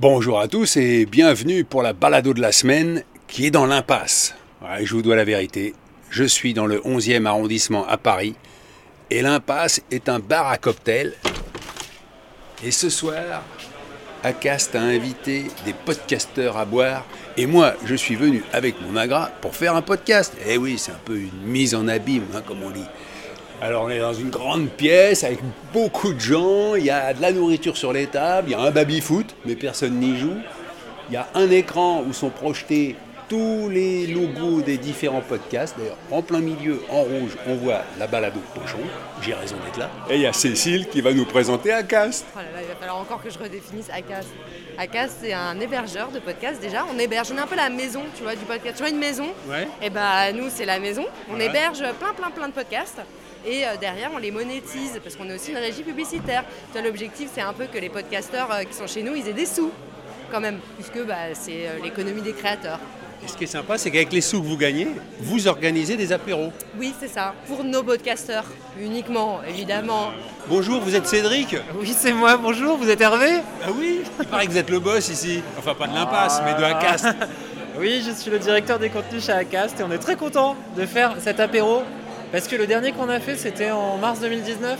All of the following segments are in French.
Bonjour à tous et bienvenue pour la balado de la semaine qui est dans l'impasse. Je vous dois la vérité, je suis dans le 11e arrondissement à Paris et l'impasse est un bar à cocktail. Et ce soir, Acast a invité des podcasteurs à boire et moi je suis venu avec mon agra pour faire un podcast. Eh oui, c'est un peu une mise en abîme, hein, comme on dit. Alors on est dans une grande pièce avec beaucoup de gens, il y a de la nourriture sur les tables, il y a un baby-foot, mais personne n'y joue. Il y a un écran où sont projetés tous les logos des différents podcasts. D'ailleurs, en plein milieu, en rouge, on voit la balade au pochon. J'ai raison d'être là. Et il y a Cécile qui va nous présenter Acast. Oh là là, il va falloir encore que je redéfinisse Acast. Acast, c'est un hébergeur de podcasts déjà. On héberge, on est un peu la maison, tu vois, du podcast. Tu vois une maison? Ouais. Et bah nous, c'est la maison. On Ouais. héberge plein, plein, plein de podcasts. Et euh, derrière, on les monétise parce qu'on est aussi une régie publicitaire. L'objectif, c'est un peu que les podcasteurs euh, qui sont chez nous, ils aient des sous quand même, puisque bah, c'est euh, l'économie des créateurs. Et ce qui est sympa, c'est qu'avec les sous que vous gagnez, vous organisez des apéros. Oui, c'est ça. Pour nos podcasteurs, uniquement, évidemment. Bonjour, vous êtes Cédric Oui, c'est moi, bonjour, vous êtes Hervé Ah oui Il paraît que vous êtes le boss ici. Enfin, pas de l'impasse, mais de Acast. Oui, je suis le directeur des contenus chez Acast et on est très content de faire cet apéro parce que le dernier qu'on a fait c'était en mars 2019,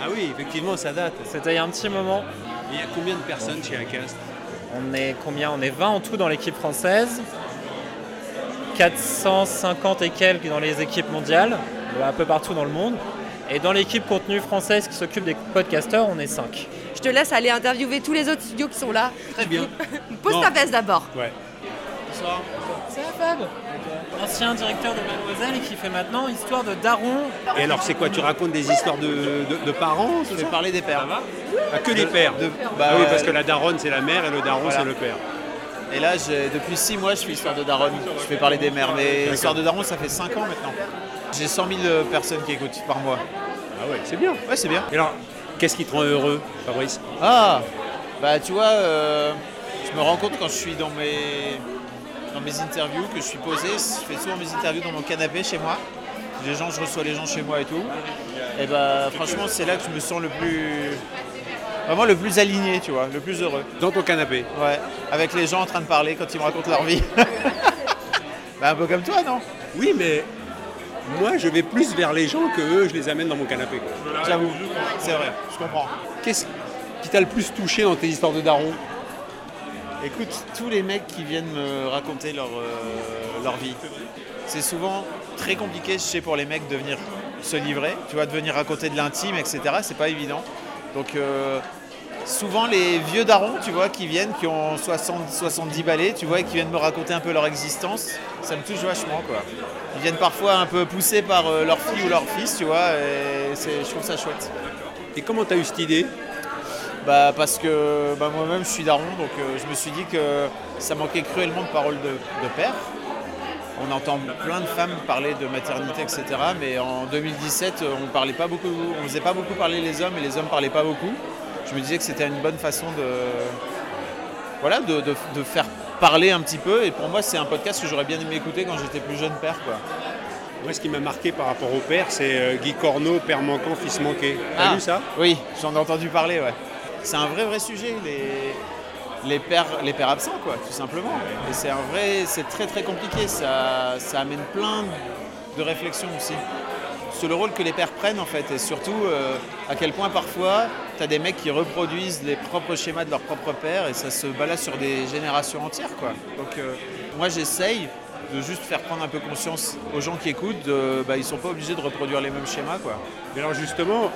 Ah oui, effectivement, ça date. c'était il y a un petit moment. Et il y a combien de personnes chez Acast On est combien? On est 20 en tout dans l'équipe française, 450 et quelques dans les équipes mondiales, un peu partout dans le monde. Et dans l'équipe contenu française qui s'occupe des podcasteurs, on est 5. Je te laisse aller interviewer tous les autres studios qui sont là. Très bien. Pose Non. ta veste d'abord. Ouais. Bonsoir. C'est la Fab, ancien directeur de Mademoiselle et qui fait maintenant Histoire de Daron Et alors, c'est quoi Tu racontes des histoires de, de- de parents Je vais parler des pères. Ah, que les pères de- Ah bah, oui, parce que la daronne, c'est la mère et le daron, Voilà. c'est le père. Et là, depuis 6 mois, je fais Histoire de Daron. Je fais parler des mères. Mais Histoire de Daron, ça fait 5 ans maintenant. J'ai 100 000 personnes qui écoutent par mois. Ah ouais, c'est bien. Ouais, c'est bien. Et alors, qu'est-ce qui te rend heureux, Fabrice? Ah Bah, tu vois, euh, je me rends compte quand je suis dans mes, dans mes interviews, que je suis posé. Je fais souvent mes interviews dans mon canapé chez moi. Les gens, je reçois les gens chez moi et tout. Et bah, franchement, c'est là que je me sens le plus. Vraiment le plus aligné, tu vois, le plus heureux. Dans ton canapé. Ouais, avec les gens en train de parler quand ils me racontent leur vie. bah, un peu comme toi, non? Oui, mais moi, je vais plus vers les gens que eux, je les amène dans mon canapé. J'avoue, c'est vrai, je comprends. Qu'est-ce qui t'a le plus touché dans tes histoires de daron? Écoute, tous les mecs qui viennent me raconter leur, euh, leur vie, c'est souvent très compliqué, je sais, pour les mecs de venir se livrer, tu vois, de venir raconter de l'intime, etc. C'est pas évident. Donc, euh, souvent les vieux darons, tu vois, qui viennent, qui ont 60, 70 balais, tu vois, et qui viennent me raconter un peu leur existence, ça me touche vachement, quoi. Ils viennent parfois un peu poussés par euh, leur fille ou leur fils, tu vois, et je trouve ça chouette. Et comment t'as eu cette idée? Bah, parce que bah, moi-même je suis daron, donc euh, je me suis dit que ça manquait cruellement de paroles de, de père. On entend plein de femmes parler de maternité, etc. Mais en 2017, euh, on parlait pas beaucoup, on faisait pas beaucoup parler les hommes et les hommes parlaient pas beaucoup. Je me disais que c'était une bonne façon de, voilà, de, de- de faire parler un petit peu. Et pour moi, c'est un podcast que j'aurais bien aimé écouter quand j'étais plus jeune père, quoi. Moi, ce qui m'a marqué par rapport au père, c'est euh, Guy Corneau, père manquant, fils manqué. T'as Ah, vu ça? Oui, j'en ai entendu parler, ouais. C'est un vrai, vrai sujet, les, les, pères, les pères absents, quoi, tout simplement. Et c'est un vrai, c'est très, très compliqué. Ça, ça amène plein de réflexions aussi. Sur le rôle que les pères prennent, en fait, et surtout euh, à quel point parfois, tu as des mecs qui reproduisent les propres schémas de leur propre père et ça se balade sur des générations entières, quoi. Donc, euh, moi, j'essaye de juste faire prendre un peu conscience aux gens qui écoutent, de, bah, ils sont pas obligés de reproduire les mêmes schémas, quoi. Mais alors, justement,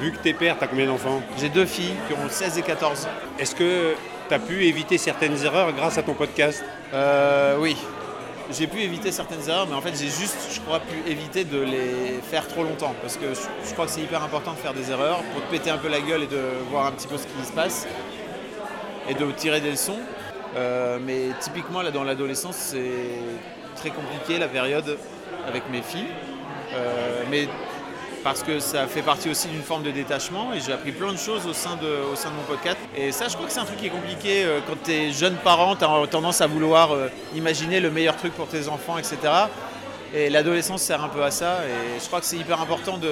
vu que t'es père, t'as combien d'enfants J'ai deux filles qui ont 16 et 14. Est-ce que t'as pu éviter certaines erreurs grâce à ton podcast? Euh, oui. J'ai pu éviter certaines erreurs, mais en fait j'ai juste, je crois, pu éviter de les faire trop longtemps. Parce que je, je crois que c'est hyper important de faire des erreurs pour te péter un peu la gueule et de voir un petit peu ce qui se passe et de tirer des leçons. Euh, mais typiquement là dans l'adolescence c'est très compliqué la période avec mes filles. Euh, mais parce que ça fait partie aussi d'une forme de détachement et j'ai appris plein de choses au sein de, au sein de mon podcast. Et ça, je crois que c'est un truc qui est compliqué. euh, Quand tu es jeune parent, tu as tendance à vouloir euh, imaginer le meilleur truc pour tes enfants, etc. Et l'adolescence sert un peu à ça. Et je crois que c'est hyper important de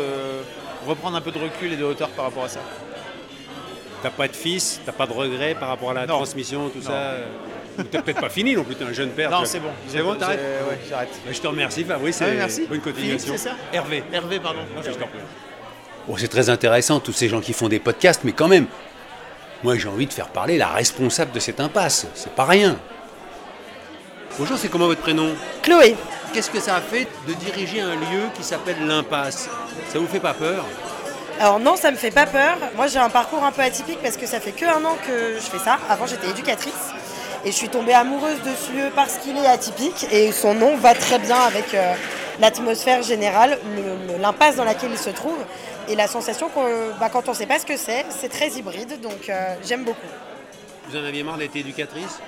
reprendre un peu de recul et de hauteur par rapport à ça. T'as pas de fils, t'as pas de regrets par rapport à la Non. transmission, tout Non. ça euh, T'as peut-être pas fini non plus, t'es un jeune père. Non, c'est bon. C'est bon, t'arrêtes J'ai- Ouais, j'arrête. Bah, Je te remercie Fabrice, Ah merci. bonne continuation. Philippe, c'est ça Hervé. Hervé, pardon. Je t'en prie. Bon, c'est très intéressant, tous ces gens qui font des podcasts, mais quand même, moi j'ai envie de faire parler la responsable de cette impasse. C'est pas rien. Bonjour, c'est comment votre prénom? Chloé. Qu'est-ce que ça a fait de diriger un lieu qui s'appelle l'impasse? Ça vous fait pas peur? Alors non, ça me fait pas peur. Moi, j'ai un parcours un peu atypique parce que ça fait que un an que je fais ça. Avant, j'étais éducatrice et je suis tombée amoureuse de ce lieu parce qu'il est atypique et son nom va très bien avec euh, l'atmosphère générale, le- le- l'impasse dans laquelle il se trouve et la sensation que bah, quand on ne sait pas ce que c'est, c'est très hybride. Donc euh, j'aime beaucoup. Vous en aviez marre d'être éducatrice?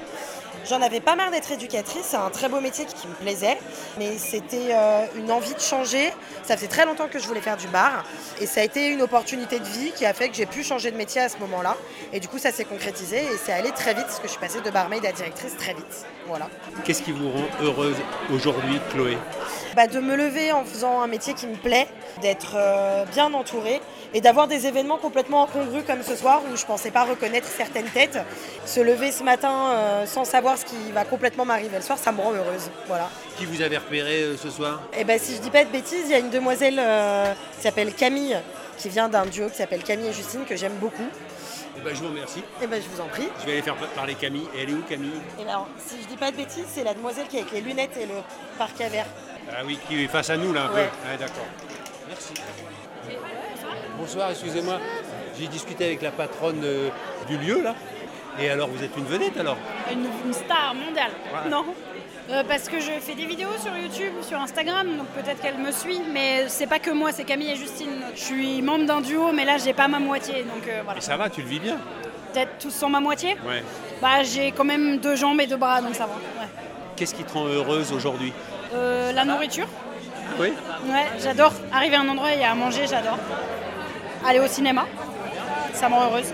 J'en avais pas marre d'être éducatrice, c'est un très beau métier qui me plaisait, mais c'était euh, une envie de changer. Ça faisait très longtemps que je voulais faire du bar, et ça a été une opportunité de vie qui a fait que j'ai pu changer de métier à ce moment-là. Et du coup, ça s'est concrétisé et c'est allé très vite, parce que je suis passée de barmaid à directrice très vite. Voilà. Qu'est-ce qui vous rend heureuse aujourd'hui, Chloé? Bah, de me lever en faisant un métier qui me plaît, d'être euh, bien entourée et d'avoir des événements complètement incongrus comme ce soir où je pensais pas reconnaître certaines têtes. Se lever ce matin euh, sans savoir ce qui va complètement m'arriver le soir, ça me rend heureuse. Voilà. Qui vous avez repéré euh, ce soir? Et ben si je dis pas de bêtises, il y a une demoiselle euh, qui s'appelle Camille, qui vient d'un duo qui s'appelle Camille et Justine, que j'aime beaucoup. Eh ben, Je vous remercie. Et ben je vous en prie. Je vais aller faire parler Camille. Et elle est où Camille? Et ben, alors, si je dis pas de bêtises, c'est la demoiselle qui est avec les lunettes et le parc à verre. Ah oui, qui est face à nous là un peu. Ouais. Ah, d'accord. Merci. Bonsoir, excusez-moi. J'ai discuté avec la patronne euh, du lieu là. Et alors, vous êtes une vedette alors Une, une star mondiale. Non. Euh, parce que je fais des vidéos sur YouTube, sur Instagram, donc peut-être qu'elle me suit, mais c'est pas que moi, c'est Camille et Justine. Je suis membre d'un duo, mais là j'ai pas ma moitié, donc euh, voilà. Et ça va, tu le vis bien Peut-être tous sans ma moitié. Ouais. Bah j'ai quand même deux jambes et deux bras, donc ça va. ouais. Qu'est-ce qui te rend heureuse aujourd'hui Euh, la nourriture, Oui. ouais, j'adore. Arriver à un endroit, a à manger, j'adore. Aller au cinéma, ça me rend heureuse.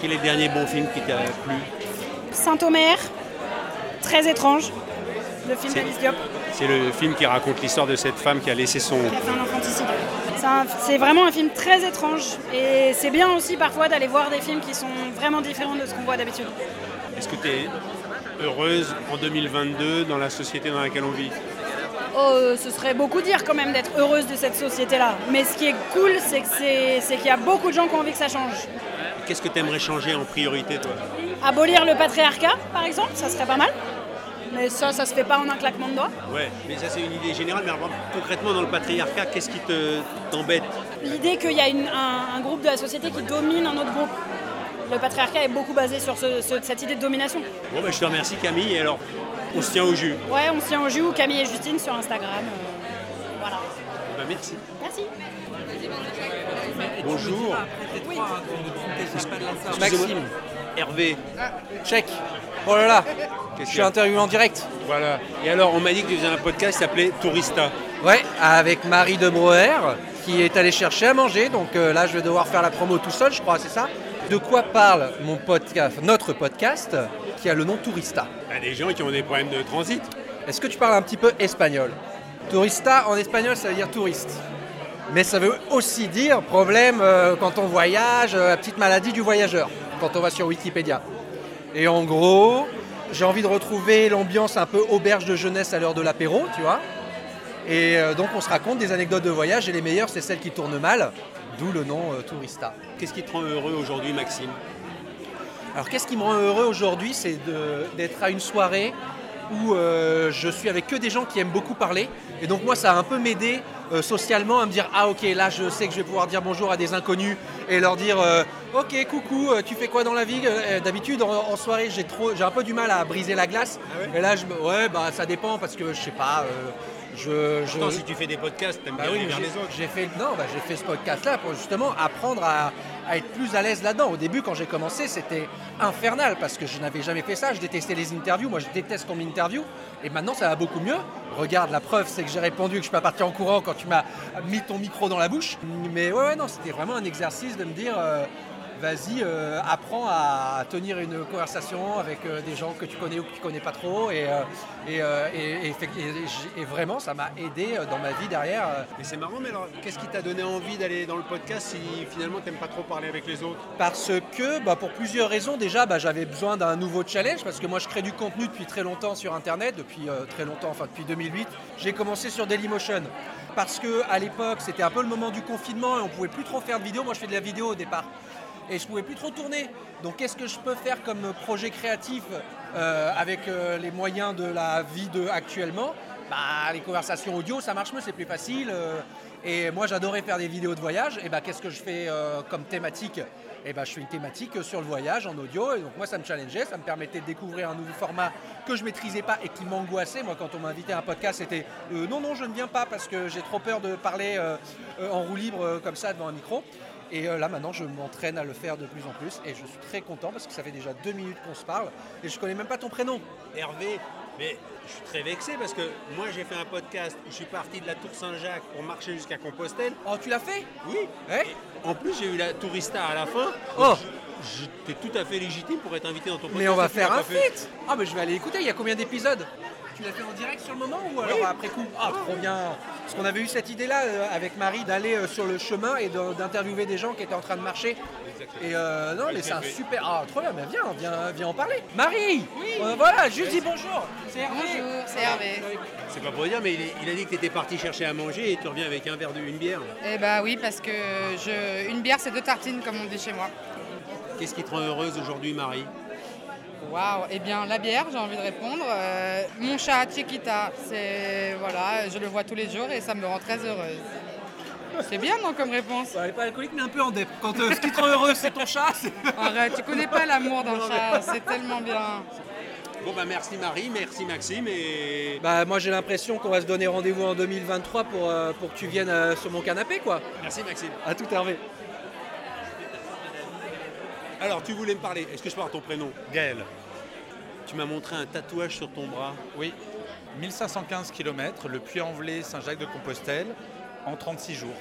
Quel est le dernier bon film qui t'a plu Saint-Omer, très étrange, le film d'Alice Diop. C'est le film qui raconte l'histoire de cette femme qui a laissé son. qui a fait un infanticide. C'est vraiment un film très étrange et c'est bien aussi parfois d'aller voir des films qui sont vraiment différents de ce qu'on voit d'habitude. Est-ce que tu es heureuse en 2022 dans la société dans laquelle on vit? Oh, euh, ce serait beaucoup dire quand même d'être heureuse de cette société-là. Mais ce qui est cool, c'est que c'est- c'est qu'il y a beaucoup de gens qui ont envie que ça change. Qu'est-ce que tu aimerais changer en priorité, toi Abolir le patriarcat, par exemple, ça serait pas mal. Mais ça, ça se fait pas en un claquement de doigts. Ouais, mais ça c'est une idée générale, mais alors, concrètement dans le patriarcat, qu'est-ce qui te t'embête L'idée qu'il y a une- un, un groupe de la société qui domine un autre groupe. Le patriarcat est beaucoup basé sur ce- ce- cette idée de domination. Bon, bah, je te remercie Camille, et alors on se tient au jus. Ouais, on se tient au jus, ou Camille et Justine sur Instagram. euh, voilà. Bah, merci. Merci. Bonjour. Maxime, Hervé. check. Oh là là, Qu'est-ce je suis interviewé en direct. Voilà. Et alors, on m'a dit que tu faisais un podcast qui s'appelait Tourista. Ouais, avec Marie de Broer, qui est allée chercher à manger. Donc euh, là, je vais devoir faire la promo tout seul, je crois, c'est ça? De quoi parle mon podcast, notre podcast, qui a le nom Tourista? Bah, des gens qui ont des problèmes de transit. Est-ce que tu parles un petit peu espagnol? Tourista en espagnol, ça veut dire touriste. Mais ça veut aussi dire problème euh, quand on voyage, euh, la petite maladie du voyageur, quand on va sur Wikipédia. Et en gros, j'ai envie de retrouver l'ambiance un peu auberge de jeunesse à l'heure de l'apéro, tu vois. Et euh, donc on se raconte des anecdotes de voyage et les meilleures, c'est celles qui tournent mal, d'où le nom Tourista. Qu'est-ce qui te rend heureux aujourd'hui, Maxime? Alors qu'est-ce qui me rend heureux aujourd'hui, c'est d'être à une soirée où euh, je suis avec que des gens qui aiment beaucoup parler. Et donc moi, ça a un peu m'aider euh, socialement à me dire, ah ok, là je sais que je vais pouvoir dire bonjour à des inconnus et leur dire, euh, ok, coucou, euh, tu fais quoi dans la vie? D'habitude, en, en soirée, j'ai trop, j'ai un peu du mal à briser la glace. et là, je ouais, bah ça dépend parce que je sais pas. je, je- si tu fais des podcasts, t'aimes bah bien oui, les autres. J'ai fait, non, bah, j'ai fait ce podcast-là pour justement apprendre à, à être plus à l'aise là-dedans. Au début, quand j'ai commencé, c'était infernal parce que je n'avais jamais fait ça. Je détestais les interviews. Moi, je déteste qu'on m'interview. Et maintenant, ça va beaucoup mieux. Regarde, la preuve, c'est que j'ai répondu que je suis pas parti en courant quand tu m'as mis ton micro dans la bouche. Mais ouais, ouais, non, c'était vraiment un exercice de me dire. euh, vas-y, euh, apprends à tenir une conversation avec euh, des gens que tu connais ou que tu connais pas trop. Et, euh, et, et- et vraiment, ça m'a aidé dans ma vie derrière. Mais c'est marrant, mais alors qu'est-ce qui t'a donné envie d'aller dans le podcast si finalement t'aimes pas trop parler avec les autres? Parce que, bah, pour plusieurs raisons, déjà, bah, j'avais besoin d'un nouveau challenge, parce que moi, je crée du contenu depuis très longtemps sur Internet, depuis très longtemps, enfin depuis 2008. J'ai commencé sur Dailymotion, parce que à l'époque, c'était un peu le moment du confinement et on pouvait plus trop faire de vidéo. Moi, je fais de la vidéo au départ, et je pouvais plus trop tourner. Donc, qu'est-ce que je peux faire comme projet créatif euh, avec euh, les moyens de la vie actuellement? Bah, les conversations audio, ça marche mieux, c'est plus facile. euh, et moi, j'adorais faire des vidéos de voyage. Et bah, qu'est-ce que je fais comme thématique? Et bah, je fais une thématique sur le voyage en audio. Et donc moi, ça me challengeait, ça me permettait de découvrir un nouveau format que je maîtrisais pas et qui m'angoissait. Moi, quand on m'invitait à un podcast, c'était non, non, je ne viens pas parce que j'ai trop peur de parler en roue libre comme ça devant un micro. Et euh, là maintenant je m'entraîne à le faire de plus en plus et je suis très content parce que ça fait déjà deux minutes qu'on se parle et je connais même pas ton prénom. Hervé, mais je suis très vexé parce que moi j'ai fait un podcast où je suis parti de la Tour Saint-Jacques pour marcher jusqu'à Compostelle. Oh tu l'as fait? Oui. En plus j'ai eu la tourista à la fin. Oh. J'étais tout à fait légitime pour être invité dans ton podcast. Mais on va faire un fait. feat Ah mais je vais aller écouter, il y a combien d'épisodes? Tu l'as fait en direct sur le moment ou alors après coup Ah trop bien. Parce qu'on avait eu cette idée-là euh, avec Marie d'aller euh, sur le chemin et d'interviewer des gens qui étaient en train de marcher. Et euh, non mais c'est un super... Ah trop bien, mais viens, viens, viens en parler. Marie Euh, Voilà, juste dis bonjour. C'est Hervé. Bonjour, c'est Hervé. C'est pas pour dire, mais il, est- il a dit que tu étais parti chercher à manger et tu reviens avec un verre de une bière. Eh bah oui, parce que je... une bière, c'est deux tartines, comme on dit chez moi. Qu'est-ce qui te rend heureuse aujourd'hui, Marie? Waouh Eh bien, la bière, j'ai envie de répondre. Euh, mon chat, Chiquita, c'est... Voilà, je le vois tous les jours et ça me rend très heureuse. C'est bien, non, comme réponse? Elle pas alcoolique mais un peu en dep. Quand euh, ce qui te rend heureux c'est ton chat, c'est... Arrête, tu connais pas l'amour d'un chat, c'est tellement bien. Bon bah merci Marie, merci Maxime et Bah moi j'ai l'impression qu'on va se donner rendez-vous en 2023 pour, euh, pour que tu viennes euh, sur mon canapé quoi. merci Maxime. À tout Hervé. Alors tu voulais me parler, est-ce que je parle ton prénom Gaël. Tu m'as montré un tatouage sur ton bras. Oui. 1515 km, le Puy-en-Velay, Saint-Jacques-de-Compostelle, en 36 jours.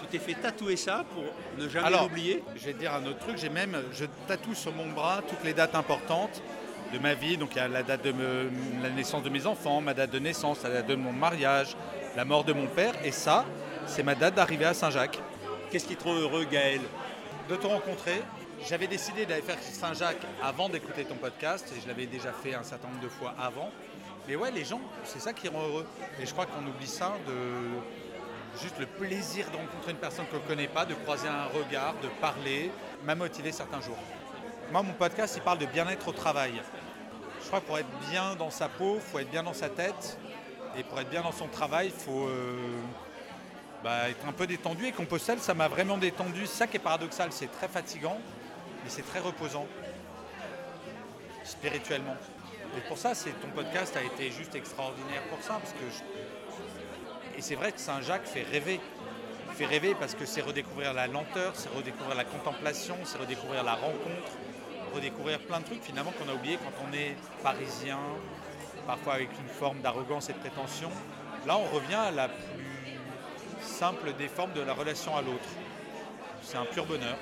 Tu t'es fait tatouer ça pour ne jamais Alors, l'oublier je vais te dire un autre truc, j'ai même, je tatoue sur mon bras toutes les dates importantes de ma vie. Donc il y a la date de me- la naissance de mes enfants, ma date de naissance, la date de mon mariage, la mort de mon père. Et ça, c'est ma date d'arrivée à Saint-Jacques. Qu'est-ce qui te rend heureux Gaël? De te rencontrer. J'avais décidé d'aller faire Saint-Jacques avant d'écouter ton podcast et je l'avais déjà fait un certain nombre de fois avant. Mais ouais, les gens, c'est ça qui rend heureux. Et je crois qu'on oublie ça, de juste le plaisir de rencontrer une personne qu'on ne connaît pas, de croiser un regard, de parler, m'a motivé certains jours. Moi, mon podcast, il parle de bien-être au travail. Je crois que pour être bien dans sa peau, il faut être bien dans sa tête. Et pour être bien dans son travail, il faut euh, bah, être un peu détendu. Et Compostelle, ça m'a vraiment détendu. C'est ça qui est paradoxal, c'est très fatigant, mais c'est très reposant, spirituellement. Et pour ça, c'est ton podcast a été juste extraordinaire pour ça, parce que et c'est vrai que Saint-Jacques fait rêver. Fait rêver parce que c'est redécouvrir la lenteur, c'est redécouvrir la contemplation, c'est redécouvrir la rencontre, redécouvrir plein de trucs finalement qu'on a oublié quand on est parisien, parfois avec une forme d'arrogance et de prétention. Là, on revient à la plus simple des formes de la relation à l'autre. C'est un pur bonheur.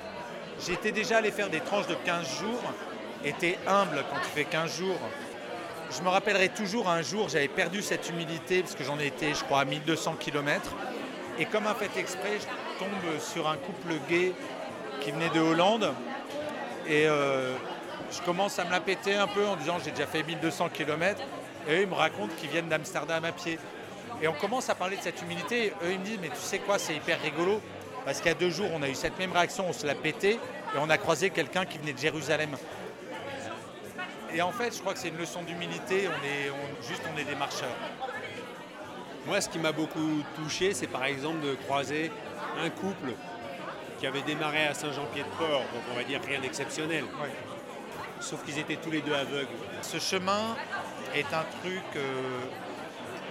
J'étais déjà allé faire des tranches de 15 jours, était humble quand tu fais 15 jours. Je me rappellerai toujours un jour, j'avais perdu cette humilité parce que j'en ai été, je crois, à 1200 km. Et comme un fait exprès, je tombe sur un couple gay qui venait de Hollande. Et euh, je commence à me la péter un peu en disant j'ai déjà fait 1200 km. Et eux, ils me racontent qu'ils viennent d'Amsterdam à pied. Et on commence à parler de cette humilité. Eux, ils me disent mais tu sais quoi, c'est hyper rigolo. Parce qu'il y a deux jours, on a eu cette même réaction, on se l'a pété. Et on a croisé quelqu'un qui venait de Jérusalem. Et en fait, je crois que c'est une leçon d'humilité. On est on- juste, on est des marcheurs. Moi, ce qui m'a beaucoup touché, c'est par exemple de croiser un couple qui avait démarré à Saint-Jean-Pied-de-Port, donc on va dire rien d'exceptionnel. Sauf qu'ils étaient tous les deux aveugles. Ce chemin est un truc, euh,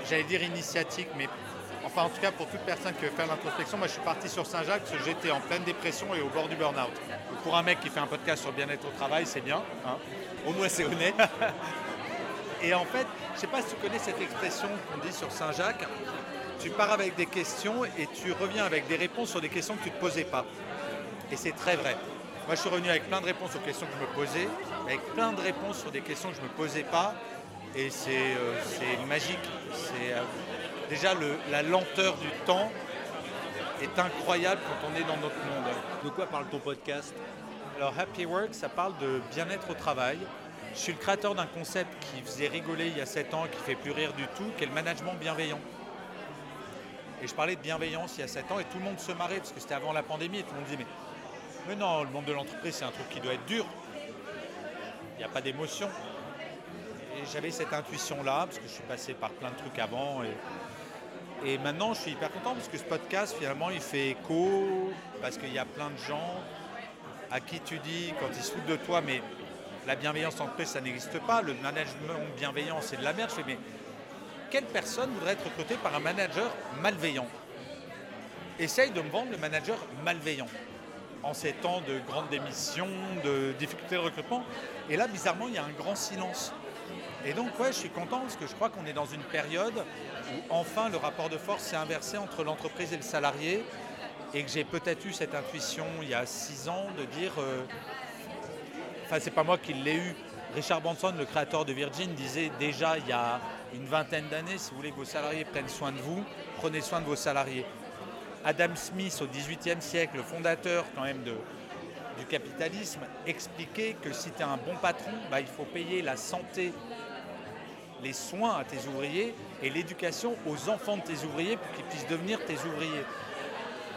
j'allais dire initiatique, mais enfin en tout cas pour toute personne qui veut faire l'introspection, moi je suis parti sur Saint-Jacques parce que j'étais en pleine dépression et au bord du burn-out. Pour un mec qui fait un podcast sur bien-être au travail, c'est bien. hein. Au moins, c'est honnête. Et en fait, je ne sais pas si tu connais cette expression qu'on dit sur Saint-Jacques, tu pars avec des questions et tu reviens avec des réponses sur des questions que tu ne te posais pas. Et c'est très vrai. Moi, je suis revenu avec plein de réponses aux questions que je me posais, avec plein de réponses sur des questions que je ne me posais pas. Et c'est euh, magique. C'est euh, déjà le- la lenteur du temps est incroyable quand on est dans notre monde. De quoi parle ton podcast? Alors Happy Work, ça parle de bien-être au travail. Je suis le créateur d'un concept qui faisait rigoler il y a 7 ans, qui fait plus rire du tout, qui est le management bienveillant. Et je parlais de bienveillance il y a 7 ans et tout le monde se marrait parce que c'était avant la pandémie et tout le monde disait mais, mais non, le monde de l'entreprise c'est un truc qui doit être dur. Il n'y a pas d'émotion. Et j'avais cette intuition-là parce que je suis passé par plein de trucs avant et, et maintenant je suis hyper content parce que ce podcast finalement il fait écho parce qu'il y a plein de gens à qui tu dis quand ils se foutent de toi mais la bienveillance en entreprise, ça n'existe pas. Le management bienveillant, c'est de la merde. Je fais, mais quelle personne voudrait être recrutée par un manager malveillant? Essaye de me vendre le manager malveillant en ces temps de grandes démissions, de difficultés de recrutement. Et là, bizarrement, il y a un grand silence. Et donc, ouais, je suis content parce que je crois qu'on est dans une période où enfin le rapport de force s'est inversé entre l'entreprise et le salarié et que j'ai peut-être eu cette intuition il y a six ans de dire euh, enfin c'est pas moi qui l'ai eu. Richard Branson, le créateur de Virgin, disait déjà il y a une vingtaine d'années, si vous voulez que vos salariés prennent soin de vous, prenez soin de vos salariés. Adam Smith, au XVIIIe siècle, le fondateur quand même de, du capitalisme, expliquait que si tu es un bon patron, bah, il faut payer la santé, les soins à tes ouvriers et l'éducation aux enfants de tes ouvriers pour qu'ils puissent devenir tes ouvriers.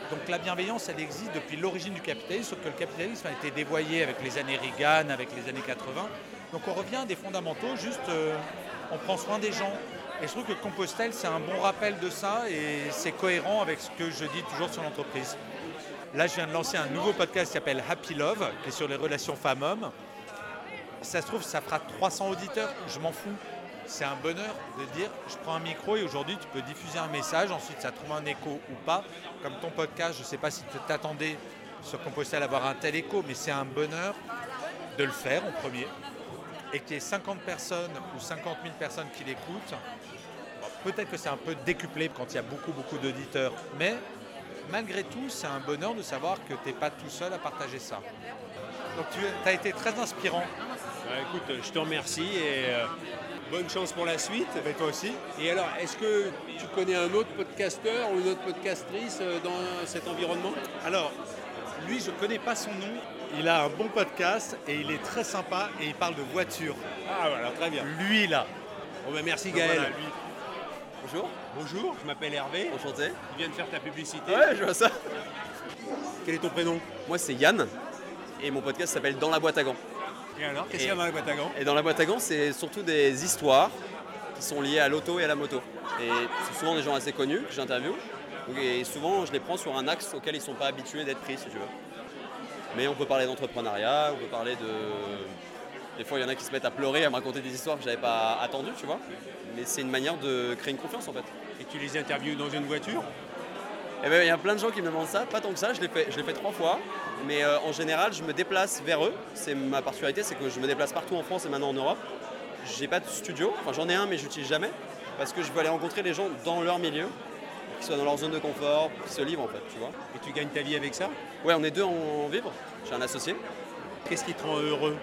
Donc la bienveillance, elle existe depuis l'origine du capitalisme, sauf que le capitalisme a été dévoyé avec les années Reagan, avec les années 80. Donc on revient à des fondamentaux, juste euh, on prend soin des gens. Et je trouve que Compostelle, c'est un bon rappel de ça et c'est cohérent avec ce que je dis toujours sur l'entreprise. Là, je viens de lancer un nouveau podcast qui s'appelle Happy Love, qui est sur les relations femmes-hommes. Ça se trouve, ça fera 300 auditeurs, je m'en fous. C'est un bonheur de dire, je prends un micro et aujourd'hui tu peux diffuser un message, ensuite ça trouve un écho ou pas. Comme ton podcast, je ne sais pas si tu t'attendais sur Compostelle à avoir un tel écho, mais c'est un bonheur de le faire en premier. Et qu'il y ait 50 personnes ou 50 000 personnes qui l'écoutent. Peut-être que c'est un peu décuplé quand il y a beaucoup, beaucoup d'auditeurs, mais malgré tout, c'est un bonheur de savoir que tu n'es pas tout seul à partager ça. Donc tu as été très inspirant. Bah, Écoute, je te remercie et euh, bonne chance pour la suite. Et toi aussi Et alors, est-ce que tu connais un autre podcasteur ou une autre podcastrice euh, dans cet environnement? Alors, lui, je ne connais pas son nom. Il a un bon podcast et il est très sympa et il parle de voiture. Ah voilà, très bien. Lui, là. Bon, bah, merci Gaël. voilà, lui. Bonjour, Bonjour, je m'appelle Hervé. enchanté. Tu viens de faire ta publicité. Ouais, je vois ça. Quel est ton prénom? Moi, c'est Yann et mon podcast s'appelle Dans la boîte à gants. Et alors, qu'est-ce qu'il y a dans la boîte à gants? Et dans la boîte à gants, c'est surtout des histoires qui sont liées à l'auto et à la moto. Et c'est souvent des gens assez connus que j'interviewe. Et souvent, je les prends sur un axe auquel ils ne sont pas habitués d'être pris, si tu veux. Mais on peut parler d'entrepreneuriat, on peut parler de. Des fois, il y en a qui se mettent à pleurer, à me raconter des histoires que j'avais pas attendues, tu vois. Mais c'est une manière de créer une confiance en fait. Et tu les interviews dans une voiture? Eh ben, il y a plein de gens qui me demandent ça, pas tant que ça, je l'ai fait, je l'ai fait trois fois, mais euh, en général je me déplace vers eux. C'est ma particularité, c'est que je me déplace partout en France et maintenant en Europe. J'ai pas de studio, enfin j'en ai un mais je l'utilise jamais, parce que je veux aller rencontrer les gens dans leur milieu, qu'ils soient dans leur zone de confort, qu'ils se livrent en fait, tu vois. Et tu gagnes ta vie avec ça? Ouais, on est deux en vivre, j'ai un associé. Qu'est-ce qui te rend heureux?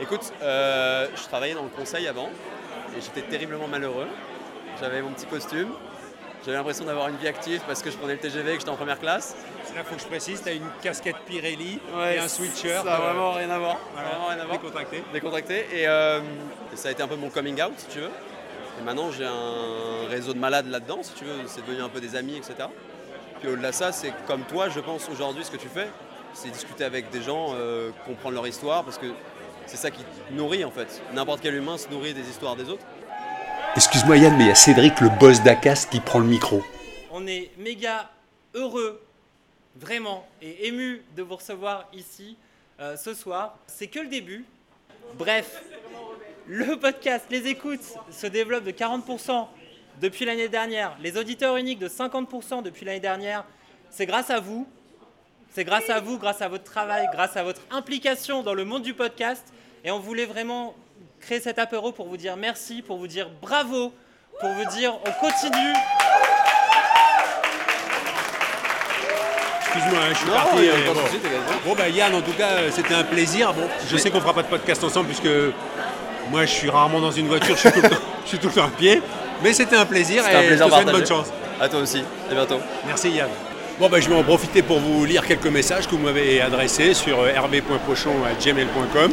Écoute, euh, je travaillais dans le conseil avant et j'étais terriblement malheureux. J'avais mon petit costume, j'avais l'impression d'avoir une vie active parce que je prenais le TGV et que j'étais en première classe. Là, faut que je précise, tu as une casquette Pirelli Ouais, et un sweatshirt. Ça a euh, vraiment rien à voir. voilà, Vraiment rien à voir. décontracté. Décontracté. Et, euh, et ça a été un peu mon coming out, si tu veux. Et maintenant, j'ai un réseau de malades là-dedans, si tu veux. C'est devenu un peu des amis, etc. Puis au-delà de ça, c'est comme toi, je pense, aujourd'hui, ce que tu fais, c'est discuter avec des gens, euh, comprendre leur histoire, parce que c'est ça qui nourrit, en fait. N'importe quel humain se nourrit des histoires des autres. Excuse-moi Yann, mais il y a Cédric, le boss d'Acast, qui prend le micro. On est méga heureux, vraiment, et ému de vous recevoir ici euh, ce soir. C'est que le début. Bref, le podcast, les écoutes se développent de 40% depuis l'année dernière. Les auditeurs uniques de 50% depuis l'année dernière. C'est grâce à vous. C'est grâce à vous, grâce à votre travail, grâce à votre implication dans le monde du podcast. Et on voulait vraiment créer cet apéro pour vous dire merci, pour vous dire bravo, pour vous dire on continue. excuse-moi, hein, je suis Non, parti. euh, bon. Bon, bah Yann, en tout cas, euh, c'était un plaisir. Bon, je sais qu'on fera pas de podcast ensemble puisque moi, je suis rarement dans une voiture, je suis tout le temps, je suis tout le temps à pied. Mais c'était un plaisir C'était un et plaisir je te souhaite partagé. bonne chance. À toi aussi. À bientôt. Merci Yann. Bon, ben, je vais en profiter pour vous lire quelques messages que vous m'avez adressés sur euh, rb.pochon.gmail.com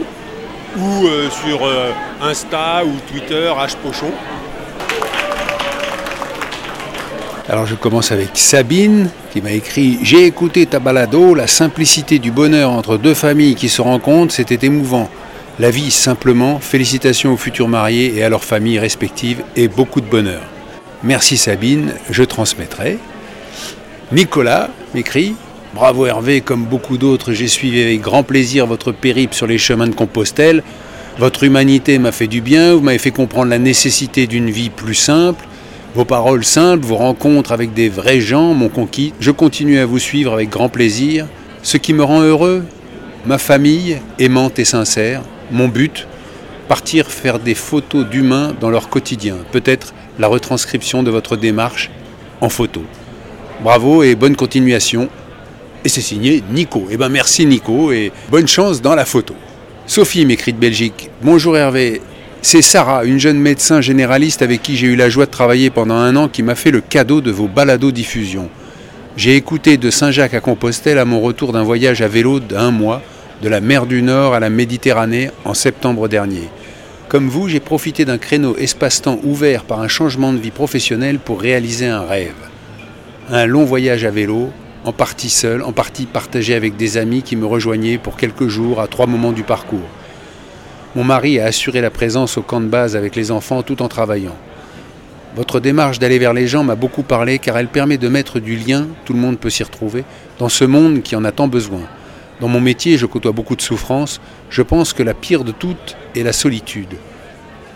ou euh, sur euh, Insta ou Twitter, hpochon. Alors je commence avec Sabine qui m'a écrit J'ai écouté ta balado, la simplicité du bonheur entre deux familles qui se rencontrent, c'était émouvant. La vie simplement, félicitations aux futurs mariés et à leurs familles respectives et beaucoup de bonheur. Merci Sabine, je transmettrai. Nicolas m'écrit Bravo Hervé, comme beaucoup d'autres, j'ai suivi avec grand plaisir votre périple sur les chemins de Compostelle. Votre humanité m'a fait du bien, vous m'avez fait comprendre la nécessité d'une vie plus simple. Vos paroles simples, vos rencontres avec des vrais gens m'ont conquis. Je continue à vous suivre avec grand plaisir. Ce qui me rend heureux, ma famille aimante et sincère, mon but, partir faire des photos d'humains dans leur quotidien, peut-être la retranscription de votre démarche en photo. Bravo et bonne continuation. Et c'est signé Nico. Eh ben merci Nico et bonne chance dans la photo. Sophie m'écrit de Belgique. Bonjour Hervé. C'est Sarah, une jeune médecin généraliste avec qui j'ai eu la joie de travailler pendant un an, qui m'a fait le cadeau de vos balados diffusion. J'ai écouté de Saint-Jacques à Compostelle à mon retour d'un voyage à vélo d'un mois, de la mer du Nord à la Méditerranée en septembre dernier. Comme vous, j'ai profité d'un créneau espace-temps ouvert par un changement de vie professionnelle pour réaliser un rêve. Un long voyage à vélo, en partie seul, en partie partagé avec des amis qui me rejoignaient pour quelques jours à trois moments du parcours. Mon mari a assuré la présence au camp de base avec les enfants tout en travaillant. Votre démarche d'aller vers les gens m'a beaucoup parlé car elle permet de mettre du lien, tout le monde peut s'y retrouver, dans ce monde qui en a tant besoin. Dans mon métier, je côtoie beaucoup de souffrances, je pense que la pire de toutes est la solitude.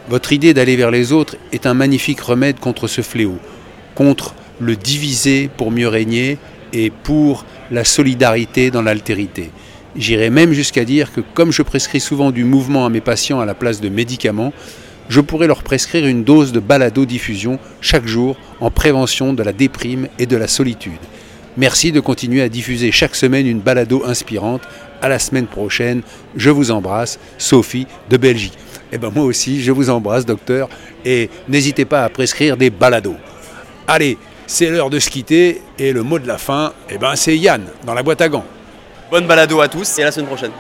Votre idée d'aller vers les autres est un magnifique remède contre ce fléau, contre le diviser pour mieux régner et pour la solidarité dans l'altérité. J'irai même jusqu'à dire que comme je prescris souvent du mouvement à mes patients à la place de médicaments, je pourrais leur prescrire une dose de balado-diffusion chaque jour en prévention de la déprime et de la solitude. Merci de continuer à diffuser chaque semaine une balado inspirante. À la semaine prochaine. Je vous embrasse, Sophie de Belgique. Et ben moi aussi, je vous embrasse, docteur. Et n'hésitez pas à prescrire des balados. Allez, c'est l'heure de se quitter. Et le mot de la fin, eh ben, c'est Yann, dans la boîte à gants. Bonne balado à tous et à la semaine prochaine.